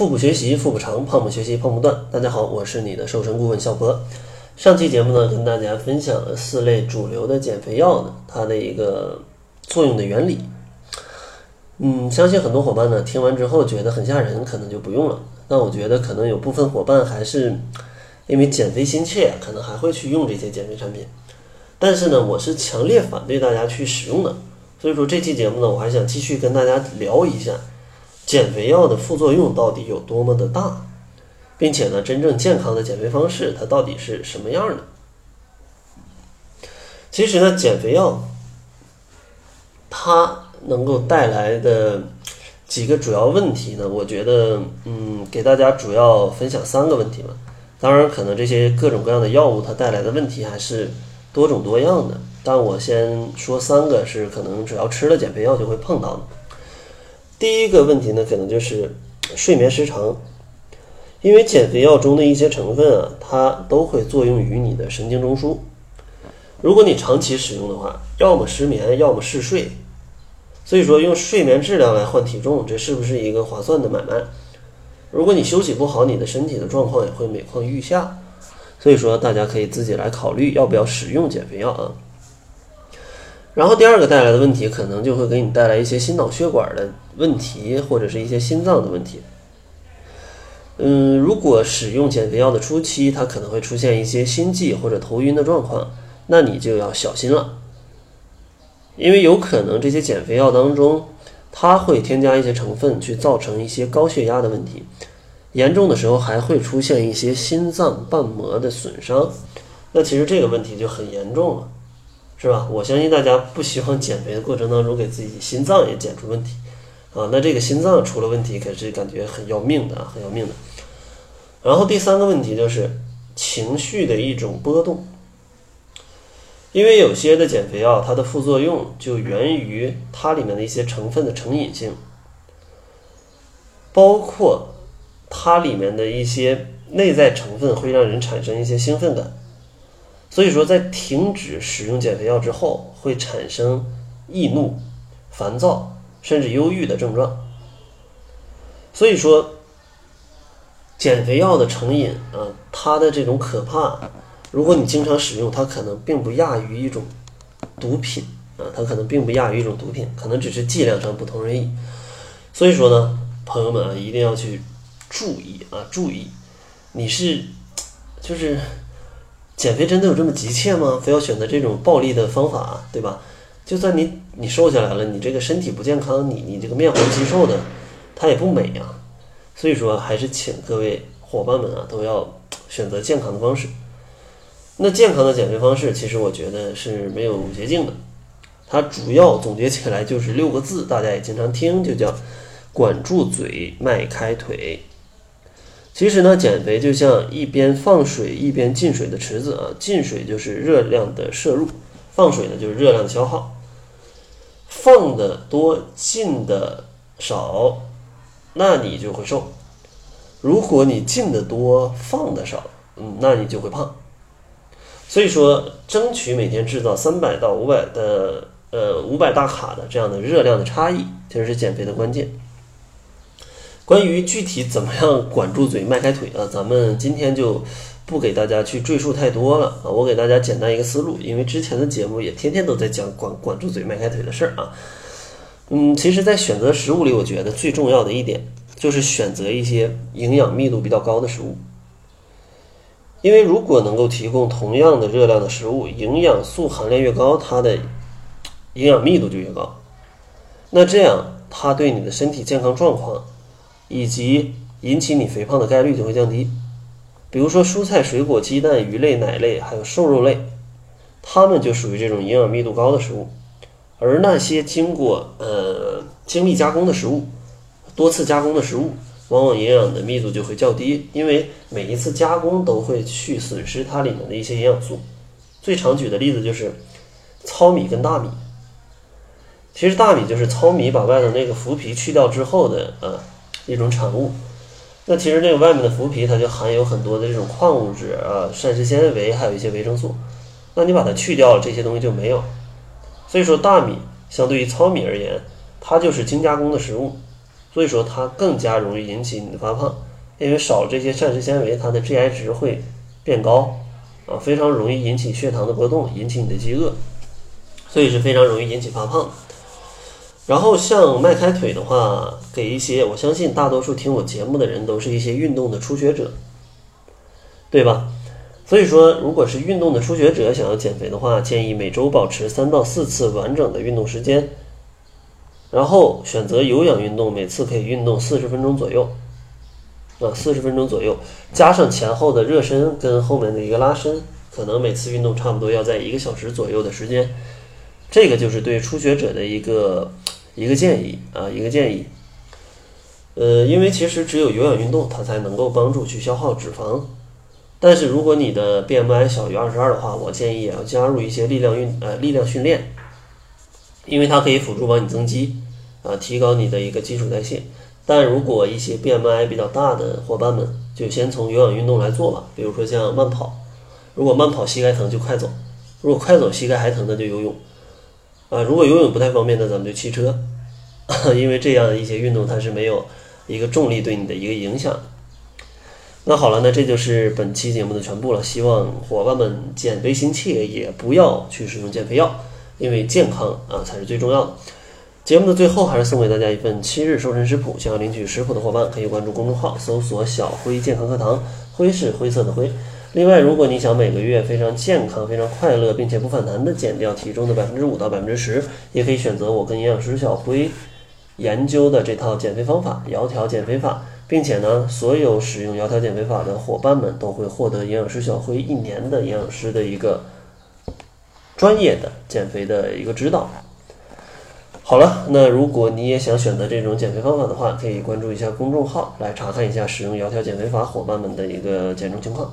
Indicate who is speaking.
Speaker 1: 腹部学习腹部长，胖不学习胖不断。大家好，我是你的瘦身顾问小博。上期节目呢，跟大家分享了四类主流的减肥药呢，它的一个作用的原理。嗯，相信很多伙伴呢听完之后觉得很吓人，可能就不用了。那我觉得可能有部分伙伴还是因为减肥心切，可能还会去用这些减肥产品。但是呢，我是强烈反对大家去使用的。所以说这期节目呢，我还想继续跟大家聊一下。减肥药的副作用到底有多么的大，并且呢，真正健康的减肥方式它到底是什么样的？其实呢，减肥药它能够带来的几个主要问题呢，我觉得，嗯，给大家主要分享三个问题吧。当然，可能这些各种各样的药物它带来的问题还是多种多样的，但我先说三个是可能只要吃了减肥药就会碰到的。第一个问题呢，可能就是睡眠时长，因为减肥药中的一些成分啊，它都会作用于你的神经中枢。如果你长期使用的话，要么失眠，要么嗜睡。所以说，用睡眠质量来换体重，这是不是一个划算的买卖？如果你休息不好，你的身体的状况也会每况愈下。所以说，大家可以自己来考虑要不要使用减肥药啊。然后第二个带来的问题，可能就会给你带来一些心脑血管的问题，或者是一些心脏的问题。嗯，如果使用减肥药的初期，它可能会出现一些心悸或者头晕的状况，那你就要小心了，因为有可能这些减肥药当中，它会添加一些成分去造成一些高血压的问题，严重的时候还会出现一些心脏瓣膜的损伤，那其实这个问题就很严重了。是吧？我相信大家不希望减肥的过程当中给自己心脏也减出问题，啊，那这个心脏出了问题，可是感觉很要命的啊，很要命的。然后第三个问题就是情绪的一种波动，因为有些的减肥药它的副作用就源于它里面的一些成分的成瘾性，包括它里面的一些内在成分会让人产生一些兴奋感。所以说，在停止使用减肥药之后，会产生易怒、烦躁，甚至忧郁的症状。所以说，减肥药的成瘾啊，它的这种可怕，如果你经常使用，它可能并不亚于一种毒品啊，它可能并不亚于一种毒品，可能只是剂量上不同而已。所以说呢，朋友们啊，一定要去注意啊，注意，你是就是。减肥真的有这么急切吗？非要选择这种暴力的方法，对吧？就算你你瘦下来了，你这个身体不健康，你你这个面黄肌瘦的，它也不美呀。所以说，还是请各位伙伴们啊，都要选择健康的方式。那健康的减肥方式，其实我觉得是没有捷径的。它主要总结起来就是六个字，大家也经常听，就叫管住嘴，迈开腿。其实呢，减肥就像一边放水一边进水的池子啊，进水就是热量的摄入，放水呢就是热量的消耗。放的多，进的少，那你就会瘦；如果你进的多，放的少，嗯，那你就会胖。所以说，争取每天制造三百到五百的呃五百大卡的这样的热量的差异，其实是减肥的关键。关于具体怎么样管住嘴、迈开腿啊，咱们今天就不给大家去赘述太多了啊。我给大家简单一个思路，因为之前的节目也天天都在讲管管住嘴、迈开腿的事儿啊。嗯，其实，在选择食物里，我觉得最重要的一点就是选择一些营养密度比较高的食物，因为如果能够提供同样的热量的食物，营养素含量越高，它的营养密度就越高，那这样它对你的身体健康状况。以及引起你肥胖的概率就会降低。比如说蔬菜、水果、鸡蛋、鱼类、奶类，还有瘦肉类，它们就属于这种营养密度高的食物。而那些经过呃精密加工的食物、多次加工的食物，往往营养的密度就会较低，因为每一次加工都会去损失它里面的一些营养素。最常举的例子就是糙米跟大米。其实大米就是糙米把外头那个麸皮去掉之后的呃。一种产物，那其实这个外面的麸皮它就含有很多的这种矿物质啊、膳食纤维，还有一些维生素。那你把它去掉了，这些东西就没有。所以说，大米相对于糙米而言，它就是精加工的食物。所以说它更加容易引起你的发胖，因为少了这些膳食纤维，它的 GI 值会变高啊，非常容易引起血糖的波动，引起你的饥饿，所以是非常容易引起发胖的。然后像迈开腿的话，给一些我相信大多数听我节目的人都是一些运动的初学者，对吧？所以说，如果是运动的初学者想要减肥的话，建议每周保持三到四次完整的运动时间，然后选择有氧运动，每次可以运动四十分钟左右，啊，四十分钟左右，加上前后的热身跟后面的一个拉伸，可能每次运动差不多要在一个小时左右的时间。这个就是对初学者的一个一个建议啊，一个建议。呃，因为其实只有有氧运动，它才能够帮助去消耗脂肪。但是如果你的 BMI 小于二十二的话，我建议也要加入一些力量运呃力量训练，因为它可以辅助帮你增肌啊，提高你的一个基础代谢。但如果一些 BMI 比较大的伙伴们，就先从有氧运动来做吧，比如说像慢跑。如果慢跑膝盖疼就快走，如果快走膝盖还疼那就游泳。啊，如果游泳不太方便，那咱们就骑车，因为这样的一些运动它是没有一个重力对你的一个影响。那好了，那这就是本期节目的全部了。希望伙伴们减肥心切，也不要去使用减肥药，因为健康啊才是最重要的。节目的最后还是送给大家一份七日瘦身食谱，想要领取食谱的伙伴可以关注公众号，搜索“小辉健康课堂”，灰是灰色的灰。另外，如果你想每个月非常健康、非常快乐，并且不反弹的减掉体重的百分之五到百分之十，也可以选择我跟营养师小辉研究的这套减肥方法——窈窕减肥法，并且呢，所有使用窈窕减肥法的伙伴们都会获得营养师小辉一年的营养师的一个专业的减肥的一个指导。好了，那如果你也想选择这种减肥方法的话，可以关注一下公众号来查看一下使用窈窕减肥法伙伴们的一个减重情况。